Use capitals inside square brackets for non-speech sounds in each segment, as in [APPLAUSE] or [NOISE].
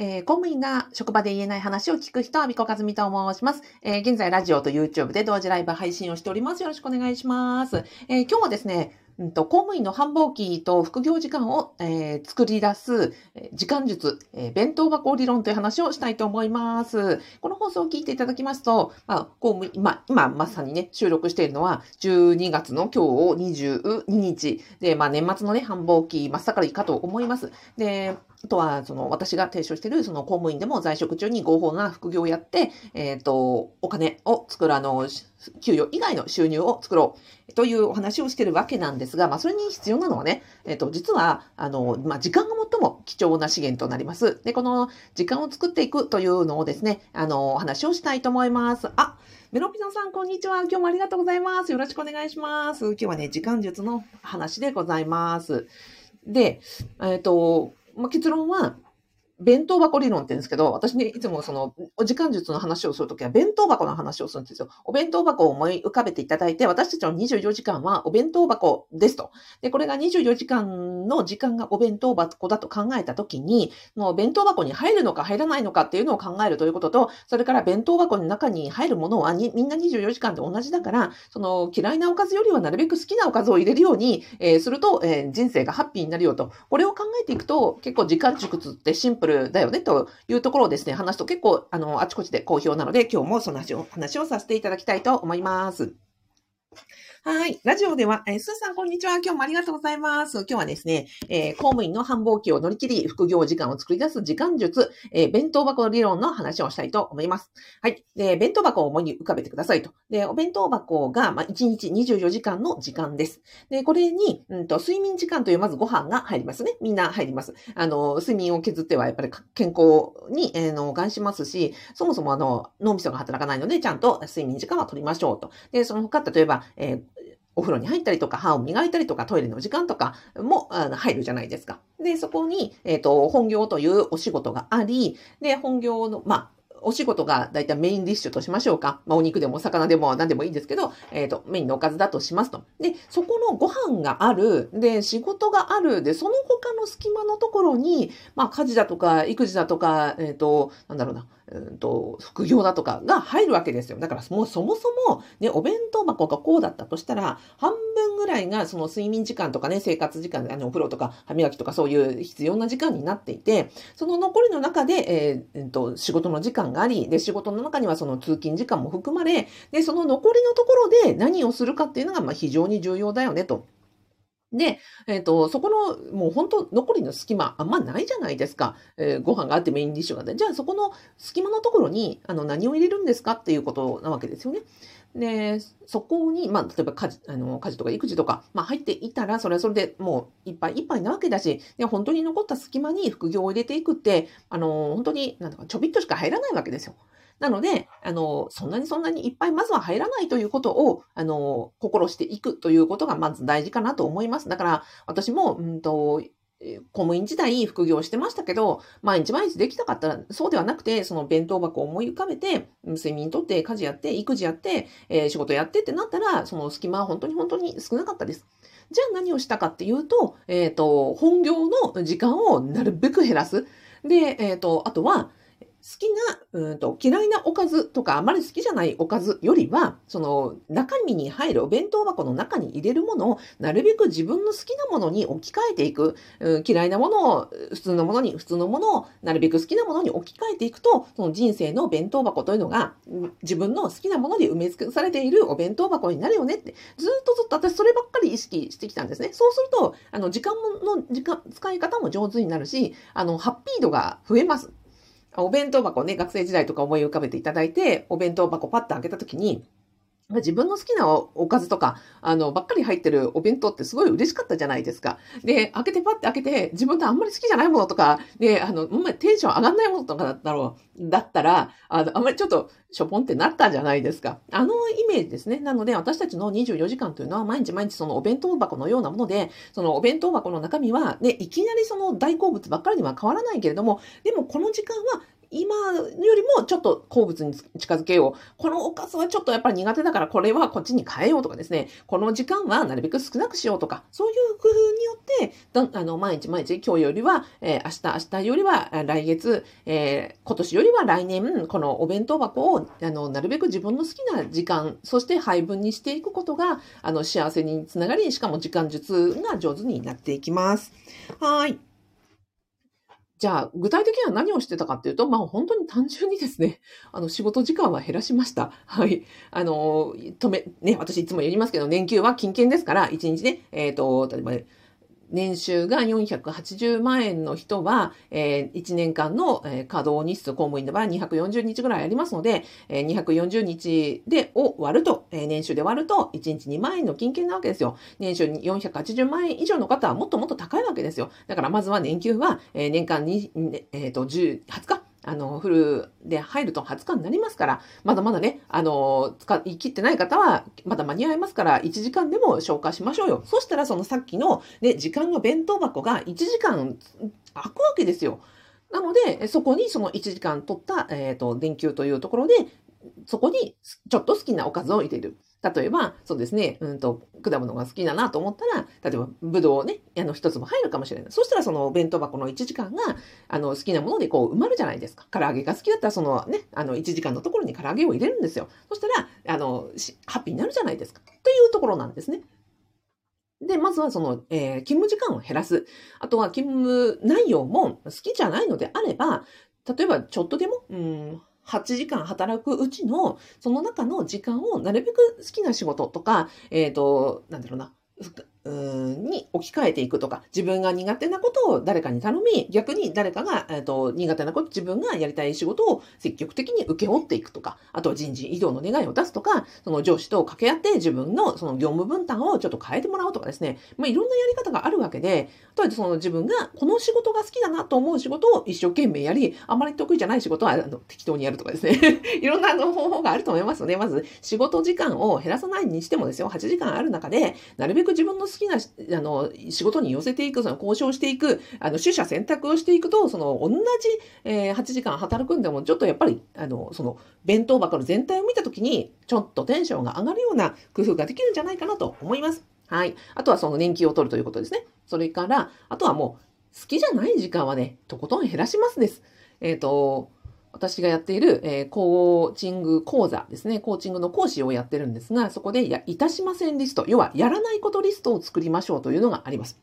えー、公務員が職場で言えない話を聞く人は、みこかずみと申します。えー、現在、ラジオと YouTube で同時ライブ配信をしております。よろしくお願いします。えー、今日はですね、うんと、公務員の繁忙期と副業時間を、えー、作り出す、え時間術、えー、弁当箱理論という話をしたいと思います。この放送を聞いていただきますと、まあ、公務員、今、今まさにね、収録しているのは12月の今日を22日で、まあ年末のね、繁忙期真っ盛りかと思います。で、あとは、その、私が提唱している、その公務員でも在職中に合法な副業をやって、えっ、ー、と、お金を作る、あの、給与以外の収入を作ろうというお話をしているわけなんですが、まあ、それに必要なのはね、えっ、ー、と、実は、あの、まあ、時間が最も貴重な資源となります。で、この時間を作っていくというのをですね、あの、お話をしたいと思います。あ、メロピノさん、こんにちは。今日もありがとうございます。よろしくお願いします。今日はね、時間術の話でございます。で、えっ、ー、と、まあ、結論は、弁当箱理論って言うんですけど、私ね、いつもその、お時間術の話をするときは、弁当箱の話をするんですよ。お弁当箱を思い浮かべていただいて、私たちの24時間はお弁当箱ですと。で、これが24時間の時間がお弁当箱だと考えたときに、もう弁当箱に入るのか入らないのかっていうのを考えるということと、それから弁当箱の中に入るものはみんな24時間で同じだから、その嫌いなおかずよりはなるべく好きなおかずを入れるように、えー、すると、えー、人生がハッピーになるよと。これを考えていくと、結構時間熟ってシンプルルだよね、というところをですね、話すと結構、あの、あちこちで好評なので、今日もその話を、話をさせていただきたいと思います。はい。ラジオでは、えー、スーさん、こんにちは。今日もありがとうございます。今日はですね、えー、公務員の繁忙期を乗り切り、副業時間を作り出す時間術、えー、弁当箱理論の話をしたいと思います。はい。で、弁当箱を思い浮かべてくださいと。で、お弁当箱が、まあ、1日24時間の時間です。で、これに、うんと、睡眠時間というまずご飯が入りますね。みんな入ります。あの、睡眠を削ってはやっぱり健康に、えー、の、がんしますし、そもそもあの、脳みそが働かないので、ちゃんと睡眠時間は取りましょうと。で、その他、例えば、えーお風呂に入ったりとか、歯を磨いたりとか、トイレの時間とかも入るじゃないですか。で、そこに、えっ、ー、と、本業というお仕事があり、で、本業の、まあ、お仕事がだいたいメインディッシュとしましょうか。まあ、お肉でもお魚でも何でもいいんですけど、えっ、ー、と、メインのおかずだとしますと。で、そこのご飯がある。で、仕事がある。で、その他の隙間のところに、まあ、家事だとか、育児だとか、えっ、ー、と、なんだろうな。うんと、副業だとかが入るわけですよ。だからもうそもそも、ね、お弁当箱がこうだったとしたら、半分ぐらいがその睡眠時間とかね、生活時間、あの、お風呂とか歯磨きとかそういう必要な時間になっていて、その残りの中で、えー、えー、と、仕事の時間があり、で、仕事の中にはその通勤時間も含まれ、で、その残りのところで何をするかっていうのが、まあ、非常に重要だよね、と。で、えっ、ー、と、そこの、もう本当残りの隙間、あんまないじゃないですか。えー、ご飯があってメインディッシュがあって。じゃあそこの隙間のところに、あの、何を入れるんですかっていうことなわけですよね。で、そこに、まあ、例えば家事、あの、家事とか育児とか、まあ、入っていたら、それはそれでもういっぱいいっぱいなわけだし、で、本当に残った隙間に副業を入れていくって、あの、本当に、なんだか、ちょびっとしか入らないわけですよ。なので、あの、そんなにそんなにいっぱいまずは入らないということを、あの、心していくということがまず大事かなと思います。だから、私も、うんと、公務員時代副業してましたけど、毎日毎日できたかったら、そうではなくて、その弁当箱を思い浮かべて、睡眠とって家事やって、育児やって、えー、仕事やってってなったら、その隙間は本当に本当に少なかったです。じゃあ何をしたかっていうと、えっ、ー、と、本業の時間をなるべく減らす。で、えっ、ー、と、あとは、好きな、うんと、嫌いなおかずとか、あまり好きじゃないおかずよりは、その、中身に入るお弁当箱の中に入れるものを、なるべく自分の好きなものに置き換えていく。うん、嫌いなものを、普通のものに、普通のものを、なるべく好きなものに置き換えていくと、その人生の弁当箱というのが、自分の好きなもので埋め尽くされているお弁当箱になるよねって、ずっとずっと私そればっかり意識してきたんですね。そうすると、あの、時間の、時間、使い方も上手になるし、あの、ハッピー度が増えます。お弁当箱ね、学生時代とか思い浮かべていただいて、お弁当箱パッと開けた時に、自分の好きなおかずとか、あの、ばっかり入ってるお弁当ってすごい嬉しかったじゃないですか。で、開けてパッて開けて、自分とあんまり好きじゃないものとか、で、あの、あんまりテンション上がんないものとかだったろう、だったら、あの、あんまりちょっとしょぼんってなったじゃないですか。あのイメージですね。なので、私たちの24時間というのは、毎日毎日そのお弁当箱のようなもので、そのお弁当箱の中身は、ね、いきなりその大好物ばっかりには変わらないけれども、でもこの時間は今よりもちょっと好物に近づけよう。このおかずはちょっとやっぱり苦手だからこれはこっちに変えようとかですね、この時間はなるべく少なくしようとか、そういう工夫によって、あの毎日毎日今日よりは、えー明日、明日よりは来月、えー今年よりは来年、このお弁当箱をあのなるべく自分の好きな時間、そして配分にしていくことが、あの幸せにつながり、しかも時間術が上手になっていきます。はい。じゃあ、具体的には何をしてたかっていうと、まあ本当に単純にですね、[LAUGHS] あの仕事時間は減らしました。[LAUGHS] はい。あの、止め、ね、私いつも言いますけど、年休は金券ですから、1日ね、えっ、と、例えば、ね年収が480万円の人は、えー1年間の、稼働日数、公務員の場合240日ぐらいありますので、えー240日で、を割ると、えー年収で割ると、1日2万円の金券なわけですよ。年収480万円以上の方はもっともっと高いわけですよ。だからまずは年給は、えー年間に、えっ、と、10、20日、あの、フルで入ると20日になりますから、まだまだね、あの、使い切ってない方は、まだ間に合いますから、1時間でも消化しましょうよ。そしたら、そのさっきの、ね、時間の弁当箱が1時間空くわけですよ。なので、そこにその1時間取った、えっ、と、電球というところで、そこにちょっと好きなおかずを入れる。例えば、そうですね、うんと、果物が好きだなと思ったら、例えば、ぶどうね、あの、一つも入るかもしれない。そしたら、その弁当箱の1時間が、あの、好きなものでこう埋まるじゃないですか。唐揚げが好きだったら、そのね、あの、1時間のところに唐揚げを入れるんですよ。そしたら、あの、ハッピーになるじゃないですか。というところなんですね。で、まずはその、えー勤務時間を減らす。あとは勤務内容も好きじゃないのであれば、例えばちょっとでも、うん、8時間働くうちの、その中の時間をなるべく好きな仕事とか、えっ、と、なんだろうな、に置き換えていくとか、自分が苦手なことを誰かに頼み、逆に誰かが、えー、と苦手なこと、自分がやりたい仕事を積極的に請け負っていくとか、あとは人事異動の願いを出すとか、その上司と掛け合って自分のその業務分担をちょっと変えてもらうとかですね、まあ、いろんなやり方があるわけで、とりあえずその自分がこの仕事が好きだなと思う仕事を一生懸命やり、あまり得意じゃない仕事はあの適当にやるとかですね、[LAUGHS] いろんなあの方法があると思います。ので、まず仕事時間を減らさないにしてもですよ、8時間ある中で、なるべく自分のきなあの仕事に寄せていく、その交渉していく、あの取捨選択をしていくと、その同じ、えー8時間働くんでも、ちょっとやっぱり、あの、その弁当箱の全体を見たときに、ちょっとテンションが上がるような工夫ができるんじゃないかなと思います。はい。あとはその年金を取るということですね。それから、あとはもう、好きじゃない時間はね、とことん減らしますです。えっ、と、私がやっている、えーコーチング講座ですね。コーチングの講師をやってるんですが、そこでや、いたしませんリスト、要はやらないことリストを作りましょうというのがあります。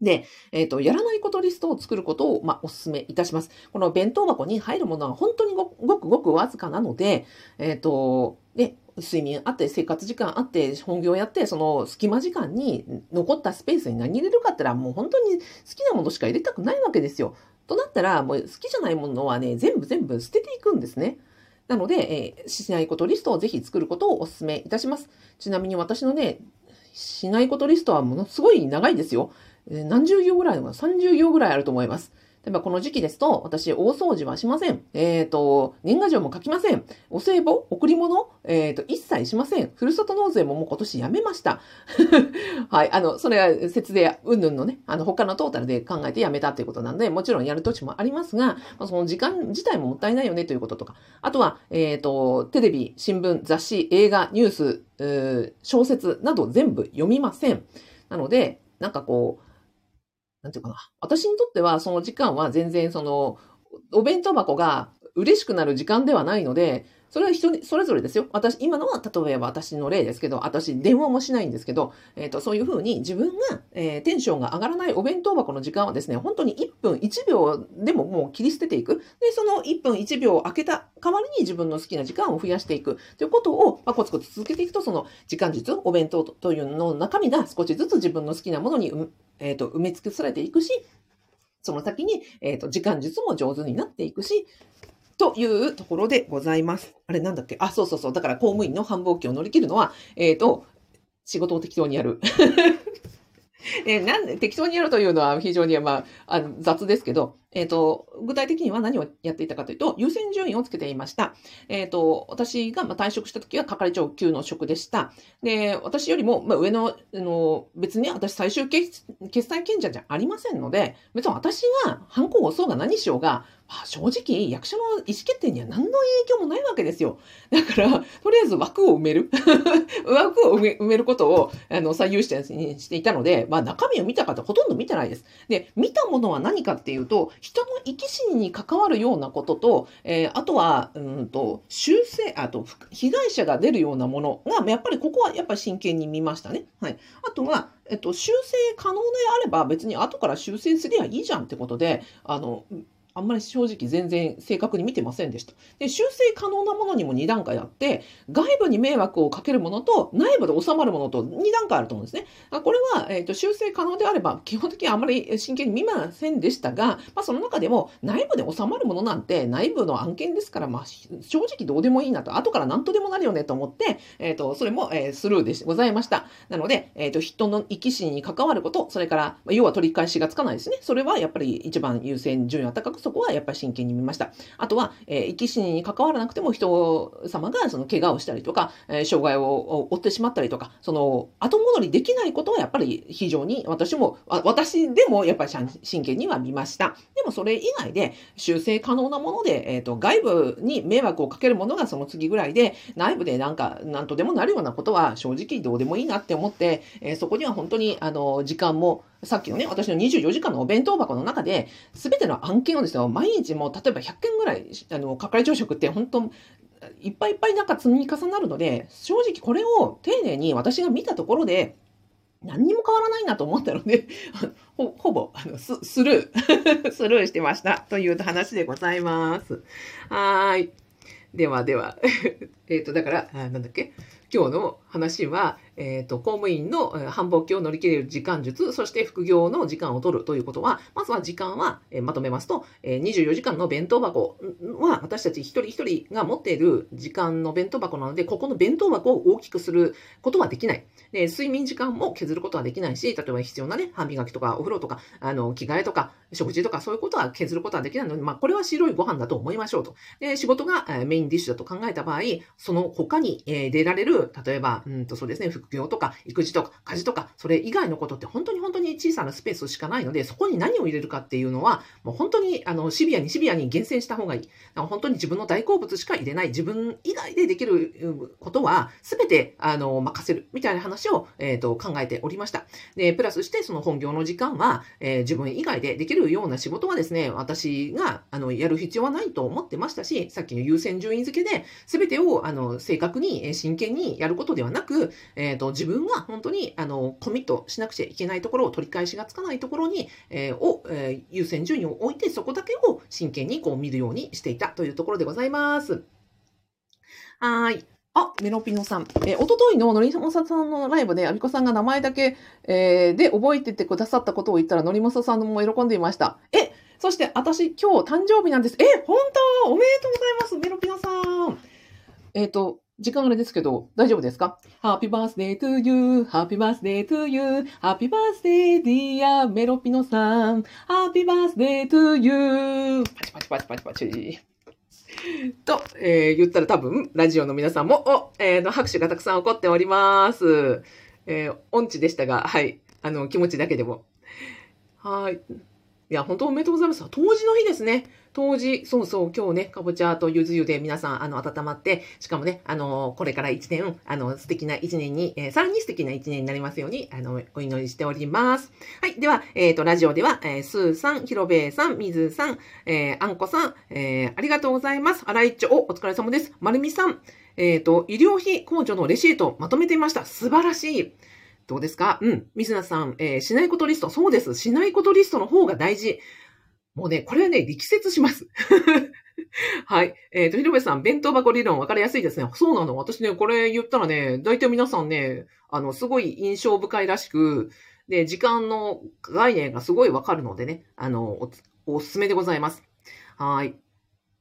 で、えっ、と、やらないことリストを作ることを、まあ、お勧めいたします。この弁当箱に入るものは本当にごくごくわずかなので、えっ、と、で、睡眠あって、生活時間あって、本業やって、その隙間時間に残ったスペースに何入れるかって言ったら、もう本当に好きなものしか入れたくないわけですよ。となったら、もう好きじゃないものはね、全部全部捨てていくんですね。なので、えーしないことリストをぜひ作ることをお勧めいたします。ちなみに私のね、しないことリストはものすごい長いですよ。えー何十行ぐらいのか ?30 行ぐらいあると思います。例えばこの時期ですと、私、大掃除はしません。えっ、と、年賀状も書きません。お歳暮、贈り物、えっ、と、一切しません。ふるさと納税ももう今年やめました。[LAUGHS] はい。あの、それは節税、うんぬんのね、あの、他のトータルで考えてやめたということなんで、もちろんやる土地もありますが、まあその時間自体ももったいないよねということとか、あとは、えっ、と、テレビ、新聞、雑誌、映画、ニュース、小説など全部読みません。なので、なんかこう、なんていうかな。私にとっては、その時間は全然その、お弁当箱が嬉しくなる時間ではないので、それは人に、それぞれですよ。私、今のは、例えば私の例ですけど、私、電話もしないんですけど、えっ、と、そういうふうに自分が、えーテンションが上がらないお弁当箱の時間はですね、本当に1分1秒でももう切り捨てていく。で、その1分1秒を空けた代わりに自分の好きな時間を増やしていくということを、まあ、コツコツ続けていくと、その時間術、お弁当というのの中身が少しずつ自分の好きなものに、えっ、と、埋め尽くされていくし、その先に、えっ、と、時間術も上手になっていくし、というところでございます。あれなんだっけ？あ、そうそうそう。だから公務員の繁忙期を乗り切るのは、えっ、と、仕事を適当にやる。[LAUGHS] えーなんで適当にやるというのは非常に、まあ、あの雑ですけど、えっ、ー、と、具体的には何をやっていたかというと、優先順位をつけていました。えっ、ー、と、私が退職した時は係長級の職でした。で、私よりも、まあ、上の、あの、別に私最終決済権者じゃありませんので、別に私が反抗を押そうが何しようが、あ正直、役所の意思決定には何の影響もないわけですよ。だから、とりあえず枠を埋める [LAUGHS] 枠を埋めることをあの最優先にしていたので、まあ中身を見た方ほとんど見てないです。で、見たものは何かっていうと、人の生き死にに関わるようなことと、えー、あとは、うんと、修正、あと、被害者が出るようなものが、やっぱりここはやっぱり真剣に見ましたね。はい。あとは、えっと、修正可能であれば別に後から修正すりゃいいじゃんってことで、あの、あんまり正直全然正確に見てませんでした。で、修正可能なものにも2段階あって、外部に迷惑をかけるものと内部で収まるものと2段階あると思うんですね。これは、えーと、修正可能であれば基本的にあんまり真剣に見ませんでしたが、まあ、その中でも内部で収まるものなんて内部の案件ですから、まあ、正直どうでもいいなと、後から何とでもなるよねと思って、えっ、ー、と、それも、えー、スルーでございました。なので、えっ、ー、と、人の生き死に関わること、それから、要は取り返しがつかないですね。それはやっぱり一番優先順位が高く、そこはやっぱり真剣に見ました。あとは、えー、生き死にに関わらなくても人様がその怪我をしたりとか、えー、障害を負ってしまったりとか、その後戻りできないことはやっぱり非常に私も、私でもやっぱり真剣には見ました。でもそれ以外で修正可能なもので、えっ、ー、と、外部に迷惑をかけるものがその次ぐらいで、内部でなんか、なんとでもなるようなことは正直どうでもいいなって思って、えー、そこには本当に、あの、時間も、さっきのね、私の24時間のお弁当箱の中で、すべての案件をですよ、毎日もう例えば100件ぐらい、あの、係長職って本当、いっぱいいっぱいなんか積み重なるので、正直これを丁寧に私が見たところで、何にも変わらないなと思ったの [LAUGHS] で、ほほぼあのススルー、[LAUGHS] スルーしてましたという話でございます。はい。ではでは、[LAUGHS] えっと、だから、なんだっけ？今日の話は、えっ、ー、と、公務員の繁忙期を乗り切れる時間術、そして副業の時間を取るということは、まずは時間は、え、まとめますと、えー、24時間の弁当箱は私たち一人一人が持っている時間の弁当箱なので、ここの弁当箱を大きくすることはできない。で睡眠時間も削ることはできないし、例えば必要なね、歯磨きとかお風呂とか、あの、着替えとか、食事とかそういうことは削ることはできないので、まあ、これは白いご飯だと思いましょうと。で、仕事がメインディッシュだと考えた場合、その他に出られる、例えば、うんとそうですね、副業とか育児とか家事とか、それ以外のことって本当に本当に小さなスペースしかないので、そこに何を入れるかっていうのは、もう本当にあのシビアにシビアに厳選した方がいい。本当に自分の大好物しか入れない。自分以外でできることは、すべてあの任せる。みたいな話を、えーと、考えておりました。で、プラスして、その本業の時間は、えー、自分以外でできるような仕事はですね、私があのやる必要はないと思ってましたし、さっきの優先順位付けで、すべてをあの正確に真剣にやることではなく、えーと、自分が本当にあのコミットしなくちゃいけないところを取り返しがつかないところに、えー、を、えー、優先順位を置いてそこだけを真剣にこう見るようにしていたというところでございます。はい。あ、メロピノさん。えー、おとといののりもささんのライブで、アビコさんが名前だけ、えー、で覚えててくださったことを言ったら、のりもささんも喜んでいました。え、そして私今日誕生日なんです。え、本当？おめでとうございます、メロピノさん。えっ、ー、と、時間あれですけど、大丈夫ですか ?Happy birthday to you,Happy birthday to you,Happy birthday dear メロピノさん Happy birthday to you パチパチパチパチパチ。と、えー、言ったら多分、ラジオの皆さんも、お、えー、の拍手がたくさん起こっております。えー、音痴でしたが、はい。あの、気持ちだけでも。はい。いや、本当おめでとうございます。当時の日ですね。当時、そうそう、今日ね、かぼちゃとゆず湯で皆さん、あの、温まって、しかもね、あの、これから一年、あの、素敵な一年に、えー、さらに素敵な一年になりますように、あの、お祈りしております。はい。では、えっ、ー、と、ラジオでは、えー、スーさん、ひろべえさん、みずさん、えー、あんこさん、えー、ありがとうございます。あらいちょ、お、お疲れ様です。まるみさん、えっ、ー、と、医療費控除のレシートまとめてみました。素晴らしい。どうですか？うん。水菜さん、えー、しないことリスト。そうです。しないことリストの方が大事。もうね、これはね、力説します。[LAUGHS] はい。えっ、ー、と、ひろべさん、弁当箱理論分かりやすいですね。そうなの。私ね、これ言ったらね、大体皆さんね、あの、すごい印象深いらしく、で、時間の概念がすごいわかるのでね、あのお、おすすめでございます。はい。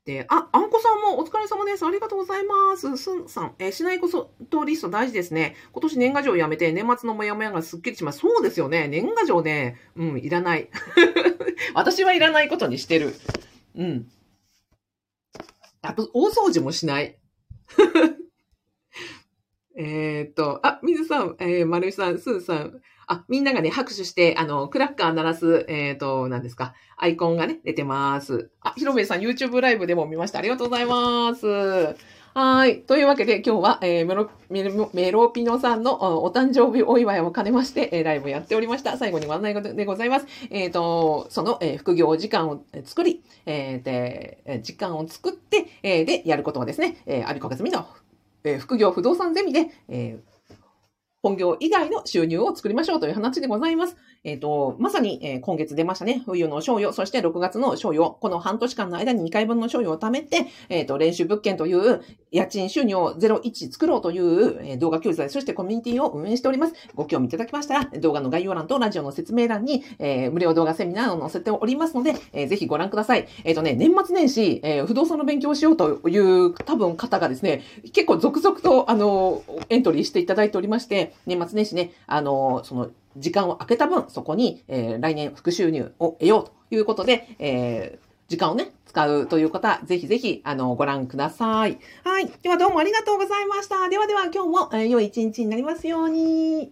で、あ、あんこさんもお疲れ様です。ありがとうございます。すんさん、えー、しないことリスト大事ですね。今年年賀状やめて年末のモヤモヤがすっきりします。そうですよね。年賀状ね、うん、いらない。[LAUGHS] 私はいらないことにしてる。うん。あと、大掃除もしない。[LAUGHS] えっと、あ、水さん、えー、丸井さん、すーさん、あ、みんながね、拍手して、あの、クラッカー鳴らす、えっ、ー、と、何ですか、アイコンがね、出てます。あ、ひろめさん、YouTube ライブでも見ました。ありがとうございます。はい。というわけで、今日は、えー、メロ、メロメロピノさんのお誕生日お祝いを兼ねまして、えー、ライブやっておりました。最後にご案内でございます。えっ、ー、と、その、えー、副業時間を作り、えー、で、時間を作って、えー、で、やることはですね、えー、アビコカズミの、えー、副業不動産ゼミで、えー、本業以外の収入を作りましょうという話でございます。えっ、ー、と、まさに、えー、今月出ましたね。冬の賞与、そして6月の賞与、この半年間の間に2回分の賞与を貯めて、えっ、ー、と、練習物件という家賃収入を01作ろうという、え動画教材、そしてコミュニティを運営しております。ご興味いただきましたら、動画の概要欄とラジオの説明欄に、え無料動画セミナーを載せておりますので、えぜひご覧ください。えっ、とね、年末年始、え不動産の勉強をしようという多分方がですね、結構続々と、あの、エントリーしていただいておりまして、年末年始ね、あの、その、時間を空けた分、そこに、えー、来年副収入を得ようということで、えー、時間をね、使うという方、ぜひぜひ、あの、ご覧ください。はい。ではどうもありがとうございました。ではでは今日も、えー、良い一日になりますように。